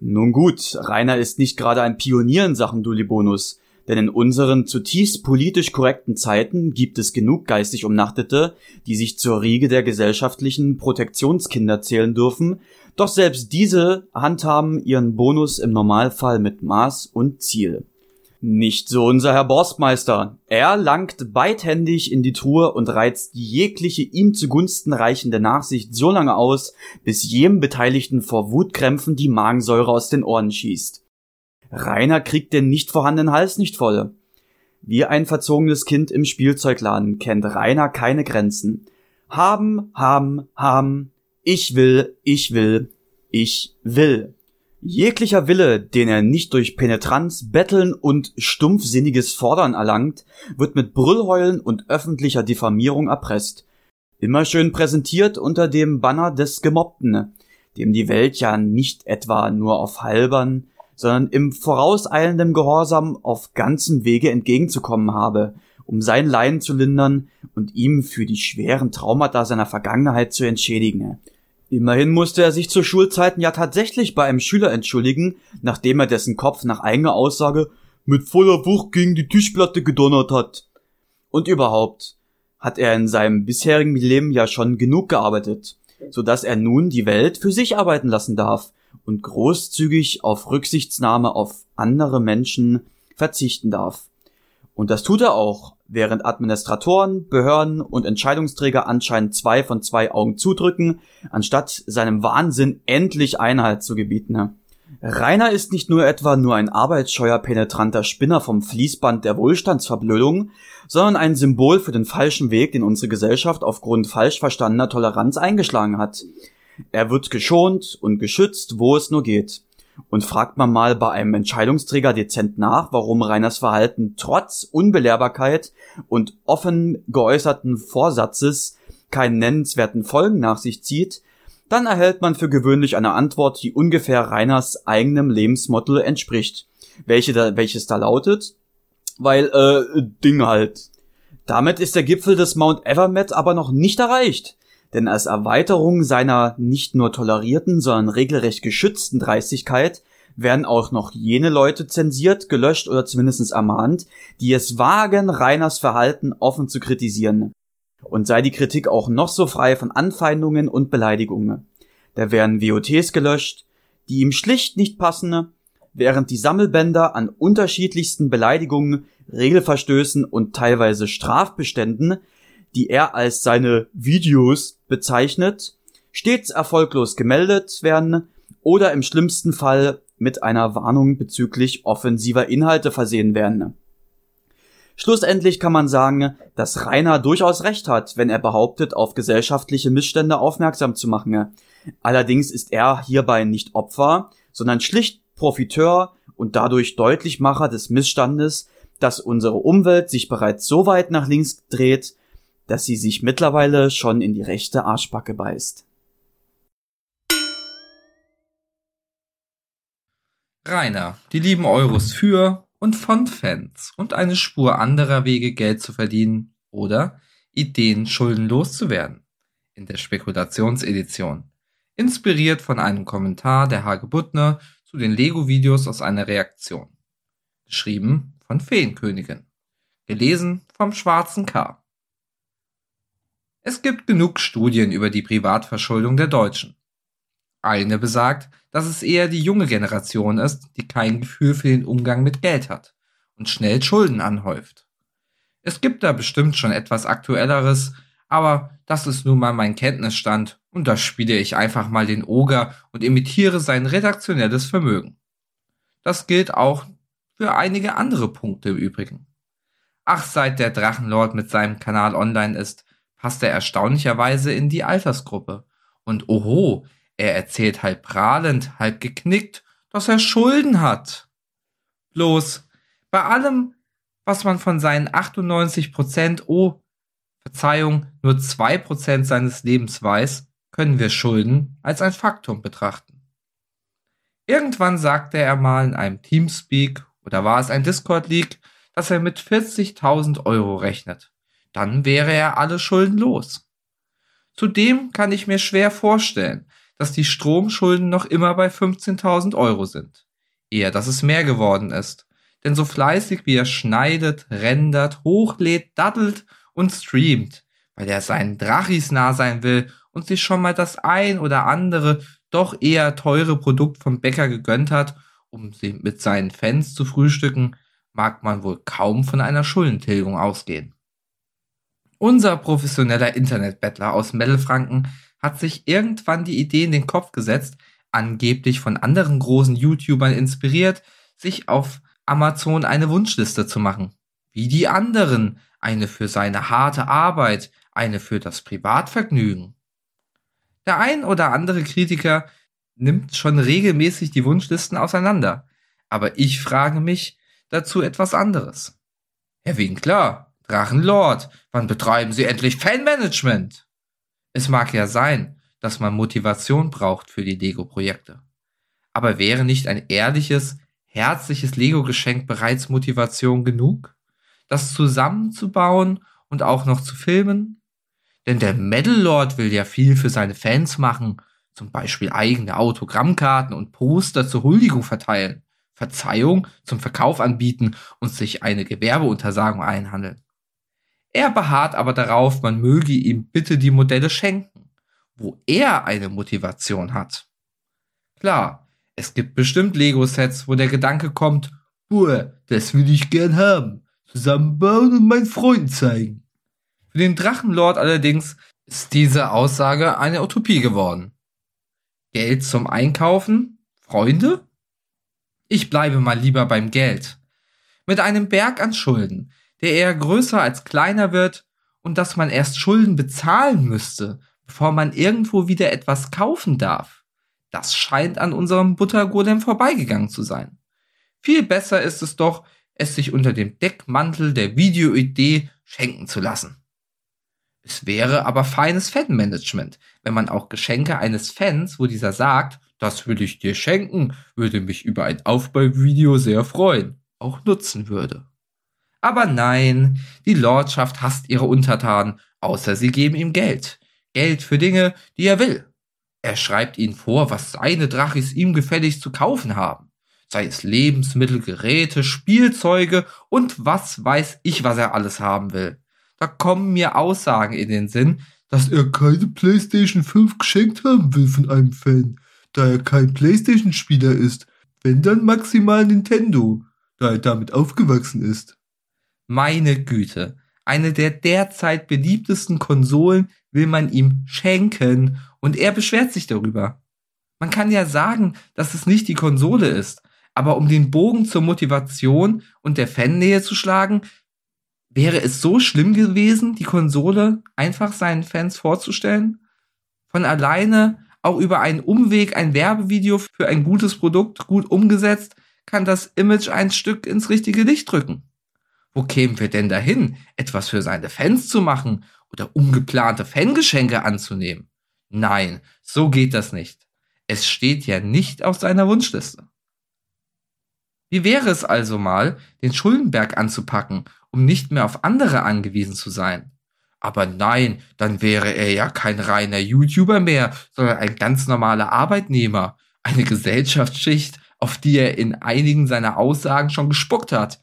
Nun gut, Rainer ist nicht gerade ein Pionier in Sachen Dulli-Bonus, denn in unseren zutiefst politisch korrekten Zeiten gibt es genug geistig Umnachtete, die sich zur Riege der gesellschaftlichen Protektionskinder zählen dürfen, doch selbst diese handhaben ihren Bonus im Normalfall mit Maß und Ziel. Nicht so unser Herr Borstmeister. Er langt beidhändig in die Truhe und reizt jegliche ihm zugunsten reichende Nachsicht so lange aus, bis jedem Beteiligten vor Wutkrämpfen die Magensäure aus den Ohren schießt. Rainer kriegt den nicht vorhandenen Hals nicht voll. Wie ein verzogenes Kind im Spielzeugladen kennt Rainer keine Grenzen. Haben, haben, haben. Ich will, ich will, ich will. Jeglicher Wille, den er nicht durch Penetranz, Betteln und stumpfsinniges Fordern erlangt, wird mit Brüllheulen und öffentlicher Diffamierung erpresst. Immer schön präsentiert unter dem Banner des Gemobbten, dem die Welt ja nicht etwa nur auf halbern, sondern im vorauseilenden Gehorsam auf ganzem Wege entgegenzukommen habe, um sein Leiden zu lindern und ihm für die schweren Traumata seiner Vergangenheit zu entschädigen. Immerhin musste er sich zu Schulzeiten ja tatsächlich bei einem Schüler entschuldigen, nachdem er dessen Kopf nach eigener Aussage mit voller Wucht gegen die Tischplatte gedonnert hat. Und überhaupt hat er in seinem bisherigen Leben ja schon genug gearbeitet, so dass er nun die Welt für sich arbeiten lassen darf und großzügig auf Rücksichtsnahme auf andere Menschen verzichten darf. Und das tut er auch, während Administratoren, Behörden und Entscheidungsträger anscheinend zwei von zwei Augen zudrücken, anstatt seinem Wahnsinn endlich Einhalt zu gebieten. Rainer ist nicht nur etwa nur ein arbeitsscheuer penetranter Spinner vom Fließband der Wohlstandsverblödung, sondern ein Symbol für den falschen Weg, den unsere Gesellschaft aufgrund falsch verstandener Toleranz eingeschlagen hat. Er wird geschont und geschützt, wo es nur geht. Und fragt man mal bei einem Entscheidungsträger dezent nach, warum Reiners Verhalten trotz Unbelehrbarkeit und offen geäußerten Vorsatzes keinen nennenswerten Folgen nach sich zieht, dann erhält man für gewöhnlich eine Antwort, die ungefähr Reiners eigenem Lebensmotto entspricht, welche da, welches da lautet, weil, äh, Ding halt. Damit ist der Gipfel des Mount Evermet aber noch nicht erreicht, denn als Erweiterung seiner nicht nur tolerierten, sondern regelrecht geschützten Dreistigkeit werden auch noch jene Leute zensiert, gelöscht oder zumindest ermahnt, die es wagen, Reiners Verhalten offen zu kritisieren und sei die Kritik auch noch so frei von Anfeindungen und Beleidigungen. Da werden WOTs gelöscht, die ihm schlicht nicht passen, während die Sammelbänder an unterschiedlichsten Beleidigungen, Regelverstößen und teilweise Strafbeständen, die er als seine Videos bezeichnet, stets erfolglos gemeldet werden oder im schlimmsten Fall mit einer Warnung bezüglich offensiver Inhalte versehen werden. Schlussendlich kann man sagen, dass Rainer durchaus recht hat, wenn er behauptet, auf gesellschaftliche Missstände aufmerksam zu machen. Allerdings ist er hierbei nicht Opfer, sondern schlicht Profiteur und dadurch Deutlichmacher des Missstandes, dass unsere Umwelt sich bereits so weit nach links dreht, dass sie sich mittlerweile schon in die rechte Arschbacke beißt. Rainer, die lieben Euros für und von Fans und eine Spur anderer Wege Geld zu verdienen oder Ideen schuldenlos zu werden. In der Spekulationsedition. Inspiriert von einem Kommentar der Hage Buttner zu den Lego-Videos aus einer Reaktion. Geschrieben von Feenkönigin. Gelesen vom Schwarzen K. Es gibt genug Studien über die Privatverschuldung der Deutschen. Eine besagt, dass es eher die junge Generation ist, die kein Gefühl für den Umgang mit Geld hat und schnell Schulden anhäuft. Es gibt da bestimmt schon etwas Aktuelleres, aber das ist nun mal mein Kenntnisstand und da spiele ich einfach mal den Oger und imitiere sein redaktionelles Vermögen. Das gilt auch für einige andere Punkte im Übrigen. Ach, seit der Drachenlord mit seinem Kanal online ist, passt er erstaunlicherweise in die Altersgruppe. Und oho, er erzählt halb prahlend, halb geknickt, dass er Schulden hat. Bloß, bei allem, was man von seinen 98 Prozent, oh, Verzeihung, nur zwei Prozent seines Lebens weiß, können wir Schulden als ein Faktum betrachten. Irgendwann sagte er mal in einem Teamspeak oder war es ein Discord-Leak, dass er mit 40.000 Euro rechnet. Dann wäre er alle Schulden los. Zudem kann ich mir schwer vorstellen, dass die Stromschulden noch immer bei 15.000 Euro sind. Eher, dass es mehr geworden ist. Denn so fleißig wie er schneidet, rendert, hochlädt, daddelt und streamt, weil er seinen Drachis nah sein will und sich schon mal das ein oder andere doch eher teure Produkt vom Bäcker gegönnt hat, um sie mit seinen Fans zu frühstücken, mag man wohl kaum von einer Schuldentilgung ausgehen. Unser professioneller Internetbettler aus Mittelfranken hat sich irgendwann die Idee in den Kopf gesetzt, angeblich von anderen großen YouTubern inspiriert, sich auf Amazon eine Wunschliste zu machen. Wie die anderen, eine für seine harte Arbeit, eine für das Privatvergnügen. Der ein oder andere Kritiker nimmt schon regelmäßig die Wunschlisten auseinander, aber ich frage mich dazu etwas anderes. Herr Winkler, Drachenlord, wann betreiben Sie endlich Fanmanagement? Es mag ja sein, dass man Motivation braucht für die Lego-Projekte. Aber wäre nicht ein ehrliches, herzliches Lego-Geschenk bereits Motivation genug? Das zusammenzubauen und auch noch zu filmen? Denn der Metal Lord will ja viel für seine Fans machen, zum Beispiel eigene Autogrammkarten und Poster zur Huldigung verteilen, Verzeihung zum Verkauf anbieten und sich eine Gewerbeuntersagung einhandeln. Er beharrt aber darauf, man möge ihm bitte die Modelle schenken, wo er eine Motivation hat. Klar, es gibt bestimmt Lego-Sets, wo der Gedanke kommt, Buh, das will ich gern haben, zusammenbauen und meinen Freunden zeigen. Für den Drachenlord allerdings ist diese Aussage eine Utopie geworden. Geld zum Einkaufen? Freunde? Ich bleibe mal lieber beim Geld. Mit einem Berg an Schulden der eher größer als kleiner wird und dass man erst Schulden bezahlen müsste, bevor man irgendwo wieder etwas kaufen darf. Das scheint an unserem Buttergolem vorbeigegangen zu sein. Viel besser ist es doch, es sich unter dem Deckmantel der Videoidee schenken zu lassen. Es wäre aber feines Fanmanagement, wenn man auch Geschenke eines Fans, wo dieser sagt, das will ich dir schenken, würde mich über ein Aufbauvideo sehr freuen, auch nutzen würde. Aber nein, die Lordschaft hasst ihre Untertanen, außer sie geben ihm Geld. Geld für Dinge, die er will. Er schreibt ihnen vor, was seine Drachis ihm gefälligst zu kaufen haben. Sei es Lebensmittel, Geräte, Spielzeuge und was weiß ich, was er alles haben will. Da kommen mir Aussagen in den Sinn, dass er keine PlayStation 5 geschenkt haben will von einem Fan, da er kein PlayStation-Spieler ist. Wenn dann maximal Nintendo, da er damit aufgewachsen ist. Meine Güte, eine der derzeit beliebtesten Konsolen will man ihm schenken und er beschwert sich darüber. Man kann ja sagen, dass es nicht die Konsole ist, aber um den Bogen zur Motivation und der Fannähe zu schlagen, wäre es so schlimm gewesen, die Konsole einfach seinen Fans vorzustellen? Von alleine, auch über einen Umweg, ein Werbevideo für ein gutes Produkt gut umgesetzt, kann das Image ein Stück ins richtige Licht drücken. Wo kämen wir denn dahin, etwas für seine Fans zu machen oder ungeplante Fangeschenke anzunehmen? Nein, so geht das nicht. Es steht ja nicht auf seiner Wunschliste. Wie wäre es also mal, den Schuldenberg anzupacken, um nicht mehr auf andere angewiesen zu sein? Aber nein, dann wäre er ja kein reiner YouTuber mehr, sondern ein ganz normaler Arbeitnehmer, eine Gesellschaftsschicht, auf die er in einigen seiner Aussagen schon gespuckt hat.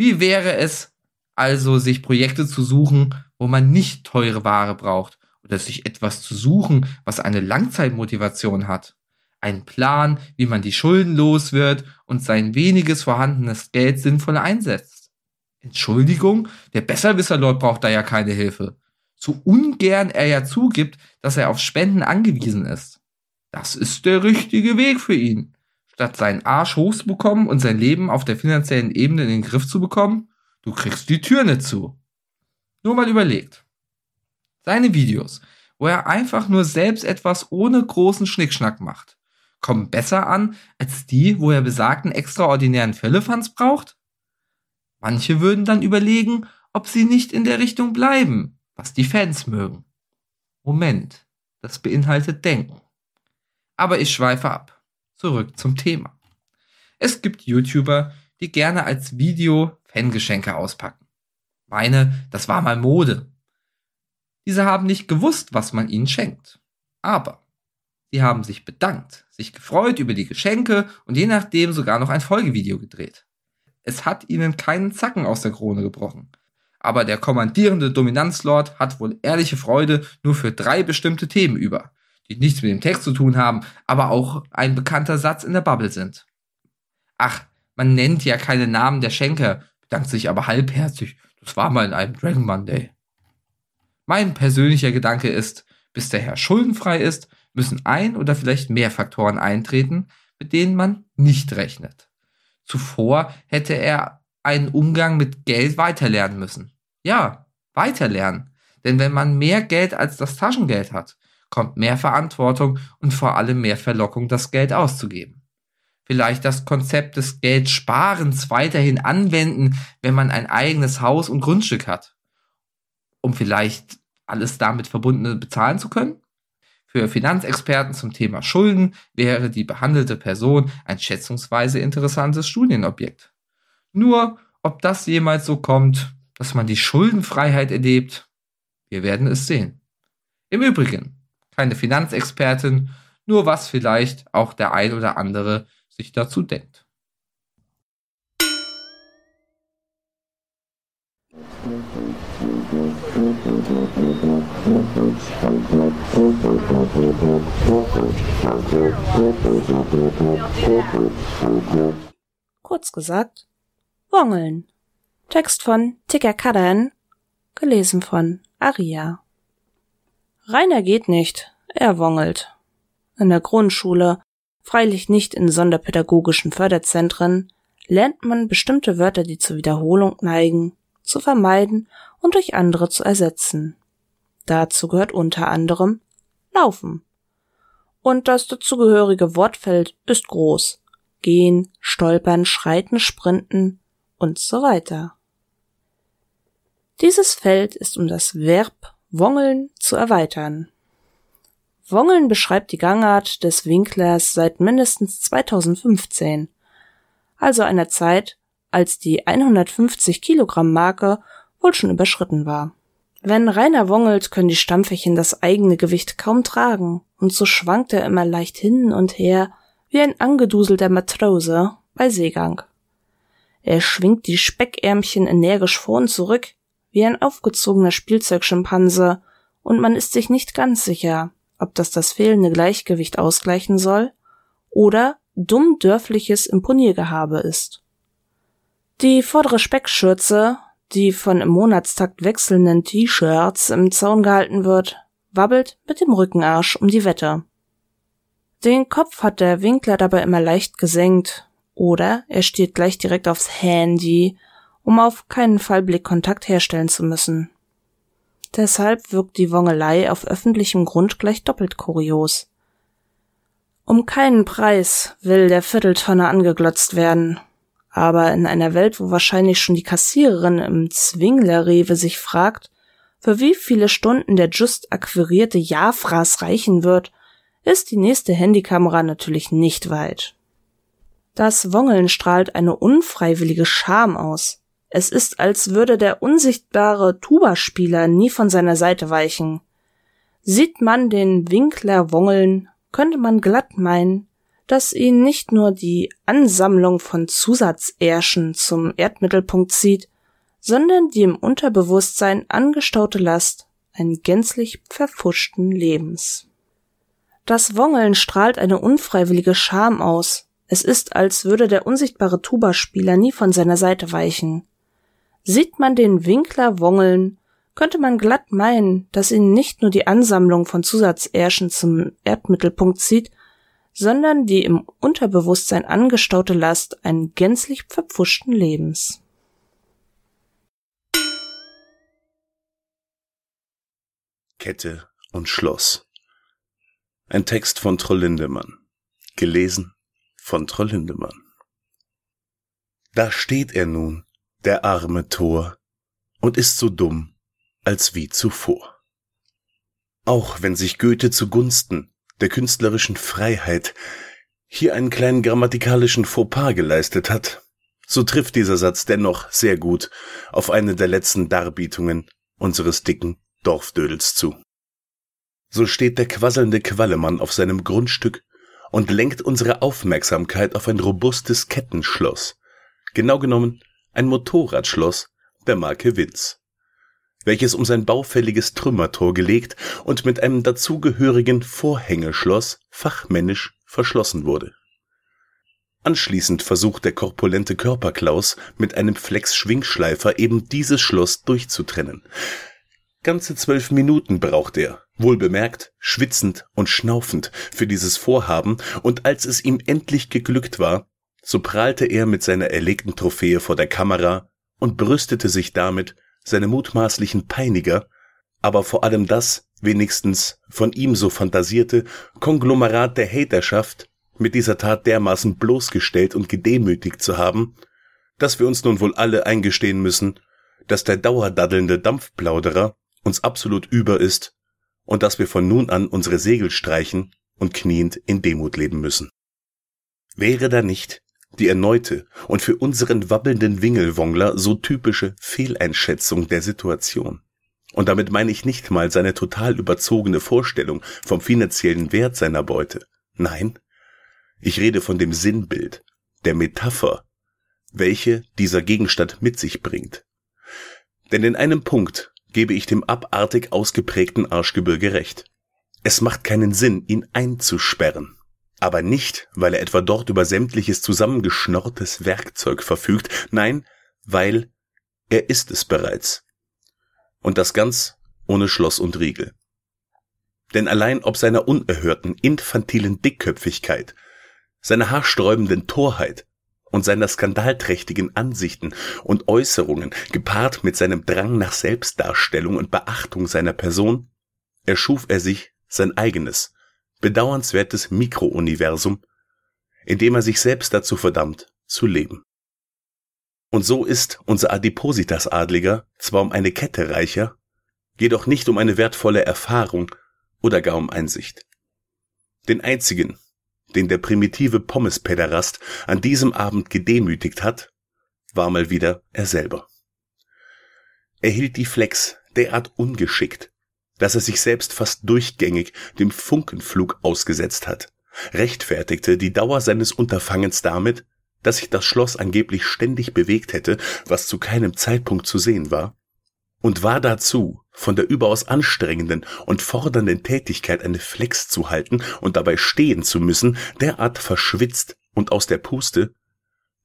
Wie wäre es also, sich Projekte zu suchen, wo man nicht teure Ware braucht oder sich etwas zu suchen, was eine Langzeitmotivation hat? Ein Plan, wie man die Schulden los wird und sein weniges vorhandenes Geld sinnvoll einsetzt. Entschuldigung, der Besserwisser-Lord braucht da ja keine Hilfe. So ungern er ja zugibt, dass er auf Spenden angewiesen ist. Das ist der richtige Weg für ihn statt seinen Arsch hochzubekommen und sein Leben auf der finanziellen Ebene in den Griff zu bekommen, du kriegst die Tür nicht zu. Nur mal überlegt. Seine Videos, wo er einfach nur selbst etwas ohne großen Schnickschnack macht, kommen besser an als die, wo er besagten extraordinären Fällefans braucht? Manche würden dann überlegen, ob sie nicht in der Richtung bleiben, was die Fans mögen. Moment, das beinhaltet Denken. Aber ich schweife ab zurück zum Thema. Es gibt YouTuber, die gerne als Video Fangeschenke auspacken. Meine, das war mal Mode. Diese haben nicht gewusst, was man ihnen schenkt. Aber sie haben sich bedankt, sich gefreut über die Geschenke und je nachdem sogar noch ein Folgevideo gedreht. Es hat ihnen keinen Zacken aus der Krone gebrochen. Aber der kommandierende Dominanzlord hat wohl ehrliche Freude nur für drei bestimmte Themen über die nichts mit dem Text zu tun haben, aber auch ein bekannter Satz in der Bubble sind. Ach, man nennt ja keine Namen der Schenker, bedankt sich aber halbherzig. Das war mal in einem Dragon Monday. Mein persönlicher Gedanke ist, bis der Herr schuldenfrei ist, müssen ein oder vielleicht mehr Faktoren eintreten, mit denen man nicht rechnet. Zuvor hätte er einen Umgang mit Geld weiterlernen müssen. Ja, weiterlernen. Denn wenn man mehr Geld als das Taschengeld hat, kommt mehr Verantwortung und vor allem mehr Verlockung, das Geld auszugeben. Vielleicht das Konzept des Geldsparens weiterhin anwenden, wenn man ein eigenes Haus und Grundstück hat, um vielleicht alles damit verbundene bezahlen zu können? Für Finanzexperten zum Thema Schulden wäre die behandelte Person ein schätzungsweise interessantes Studienobjekt. Nur, ob das jemals so kommt, dass man die Schuldenfreiheit erlebt, wir werden es sehen. Im Übrigen, keine Finanzexpertin, nur was vielleicht auch der ein oder andere sich dazu denkt. Kurz gesagt, Wongeln. Text von Ticker Kadan, gelesen von Aria. Rainer geht nicht, er wongelt. In der Grundschule, freilich nicht in sonderpädagogischen Förderzentren, lernt man bestimmte Wörter, die zur Wiederholung neigen, zu vermeiden und durch andere zu ersetzen. Dazu gehört unter anderem Laufen. Und das dazugehörige Wortfeld ist groß. Gehen, stolpern, schreiten, sprinten und so weiter. Dieses Feld ist um das Verb Wongeln zu erweitern. Wongeln beschreibt die Gangart des Winklers seit mindestens 2015, also einer Zeit, als die 150 Kilogramm Marke wohl schon überschritten war. Wenn Rainer wongelt, können die Stampferchen das eigene Gewicht kaum tragen, und so schwankt er immer leicht hin und her, wie ein angeduselter Matrose bei Seegang. Er schwingt die Speckärmchen energisch vor und zurück, wie ein aufgezogener Spielzeugschimpanse, und man ist sich nicht ganz sicher, ob das das fehlende Gleichgewicht ausgleichen soll oder dumm dörfliches Imponiergehabe ist. Die vordere Speckschürze, die von im Monatstakt wechselnden T-Shirts im Zaun gehalten wird, wabbelt mit dem Rückenarsch um die Wette. Den Kopf hat der Winkler dabei immer leicht gesenkt, oder er steht gleich direkt aufs Handy, um auf keinen Fall Blickkontakt herstellen zu müssen. Deshalb wirkt die Wongelei auf öffentlichem Grund gleich doppelt kurios. Um keinen Preis will der Vierteltonner angeglotzt werden. Aber in einer Welt, wo wahrscheinlich schon die Kassiererin im Zwinglerrewe sich fragt, für wie viele Stunden der just akquirierte Jafras reichen wird, ist die nächste Handykamera natürlich nicht weit. Das Wongeln strahlt eine unfreiwillige Scham aus. Es ist, als würde der unsichtbare Tubaspieler nie von seiner Seite weichen. Sieht man den Winkler wongeln, könnte man glatt meinen, dass ihn nicht nur die Ansammlung von Zusatzärschen zum Erdmittelpunkt zieht, sondern die im Unterbewusstsein angestaute Last einen gänzlich verfuschten Lebens. Das Wongeln strahlt eine unfreiwillige Scham aus. Es ist, als würde der unsichtbare Tubaspieler nie von seiner Seite weichen. Sieht man den Winkler wongeln, könnte man glatt meinen, dass ihn nicht nur die Ansammlung von Zusatzärschen zum Erdmittelpunkt zieht, sondern die im Unterbewusstsein angestaute Last einen gänzlich verpfuschten Lebens. Kette und Schloss. Ein Text von Troll Lindemann. Gelesen von Troll Lindemann. Da steht er nun, der arme Tor, und ist so dumm als wie zuvor. Auch wenn sich Goethe zugunsten der künstlerischen Freiheit hier einen kleinen grammatikalischen Fauxpas geleistet hat, so trifft dieser Satz dennoch sehr gut auf eine der letzten Darbietungen unseres dicken Dorfdödels zu. So steht der quasselnde Quallemann auf seinem Grundstück und lenkt unsere Aufmerksamkeit auf ein robustes Kettenschloss, genau genommen ein Motorradschloss der Marke Witz, welches um sein baufälliges Trümmertor gelegt und mit einem dazugehörigen Vorhängeschloss fachmännisch verschlossen wurde. Anschließend versucht der korpulente Körperklaus mit einem Flex-Schwingschleifer eben dieses Schloss durchzutrennen. Ganze zwölf Minuten braucht er, wohlbemerkt, schwitzend und schnaufend für dieses Vorhaben, und als es ihm endlich geglückt war, so prahlte er mit seiner erlegten Trophäe vor der Kamera und brüstete sich damit, seine mutmaßlichen Peiniger, aber vor allem das, wenigstens von ihm so fantasierte, Konglomerat der Haterschaft mit dieser Tat dermaßen bloßgestellt und gedemütigt zu haben, dass wir uns nun wohl alle eingestehen müssen, dass der dauerdaddelnde Dampfplauderer uns absolut über ist und dass wir von nun an unsere Segel streichen und kniend in Demut leben müssen. Wäre da nicht die erneute und für unseren wabbelnden Wingelwongler so typische Fehleinschätzung der Situation. Und damit meine ich nicht mal seine total überzogene Vorstellung vom finanziellen Wert seiner Beute. Nein, ich rede von dem Sinnbild, der Metapher, welche dieser Gegenstand mit sich bringt. Denn in einem Punkt gebe ich dem abartig ausgeprägten Arschgebirge recht. Es macht keinen Sinn, ihn einzusperren. Aber nicht, weil er etwa dort über sämtliches zusammengeschnorrtes Werkzeug verfügt, nein, weil er ist es bereits. Und das ganz ohne Schloss und Riegel. Denn allein ob seiner unerhörten, infantilen Dickköpfigkeit, seiner haarsträubenden Torheit und seiner skandalträchtigen Ansichten und Äußerungen, gepaart mit seinem Drang nach Selbstdarstellung und Beachtung seiner Person, erschuf er sich sein eigenes, bedauernswertes Mikrouniversum, in dem er sich selbst dazu verdammt, zu leben. Und so ist unser Adipositas-Adliger zwar um eine Kette reicher, jedoch nicht um eine wertvolle Erfahrung oder gar um Einsicht. Den einzigen, den der primitive Pommespederast an diesem Abend gedemütigt hat, war mal wieder er selber. Er hielt die Flex derart ungeschickt, dass er sich selbst fast durchgängig dem Funkenflug ausgesetzt hat, rechtfertigte die Dauer seines Unterfangens damit, dass sich das Schloss angeblich ständig bewegt hätte, was zu keinem Zeitpunkt zu sehen war, und war dazu, von der überaus anstrengenden und fordernden Tätigkeit eine Flex zu halten und dabei stehen zu müssen, derart verschwitzt und aus der Puste,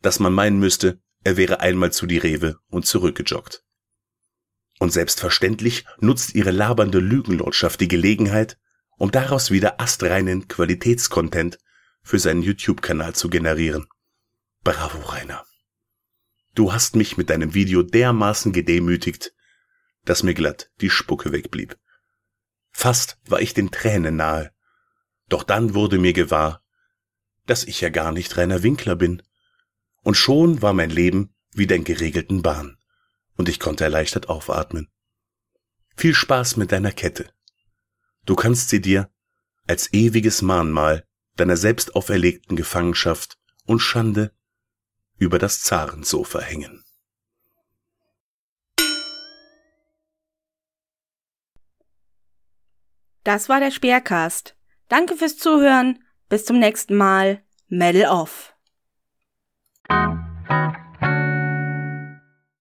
dass man meinen müsste, er wäre einmal zu die Rewe und zurückgejoggt. Und selbstverständlich nutzt ihre labernde Lügenlordschaft die Gelegenheit, um daraus wieder astreinen Qualitätscontent für seinen YouTube-Kanal zu generieren. Bravo, Rainer. Du hast mich mit deinem Video dermaßen gedemütigt, dass mir glatt die Spucke wegblieb. Fast war ich den Tränen nahe. Doch dann wurde mir gewahr, dass ich ja gar nicht Rainer Winkler bin. Und schon war mein Leben wieder in geregelten Bahn und ich konnte erleichtert aufatmen. Viel Spaß mit deiner Kette. Du kannst sie dir als ewiges Mahnmal deiner selbst auferlegten Gefangenschaft und Schande über das Zarensofa hängen. Das war der Speercast. Danke fürs Zuhören. Bis zum nächsten Mal. Medal off.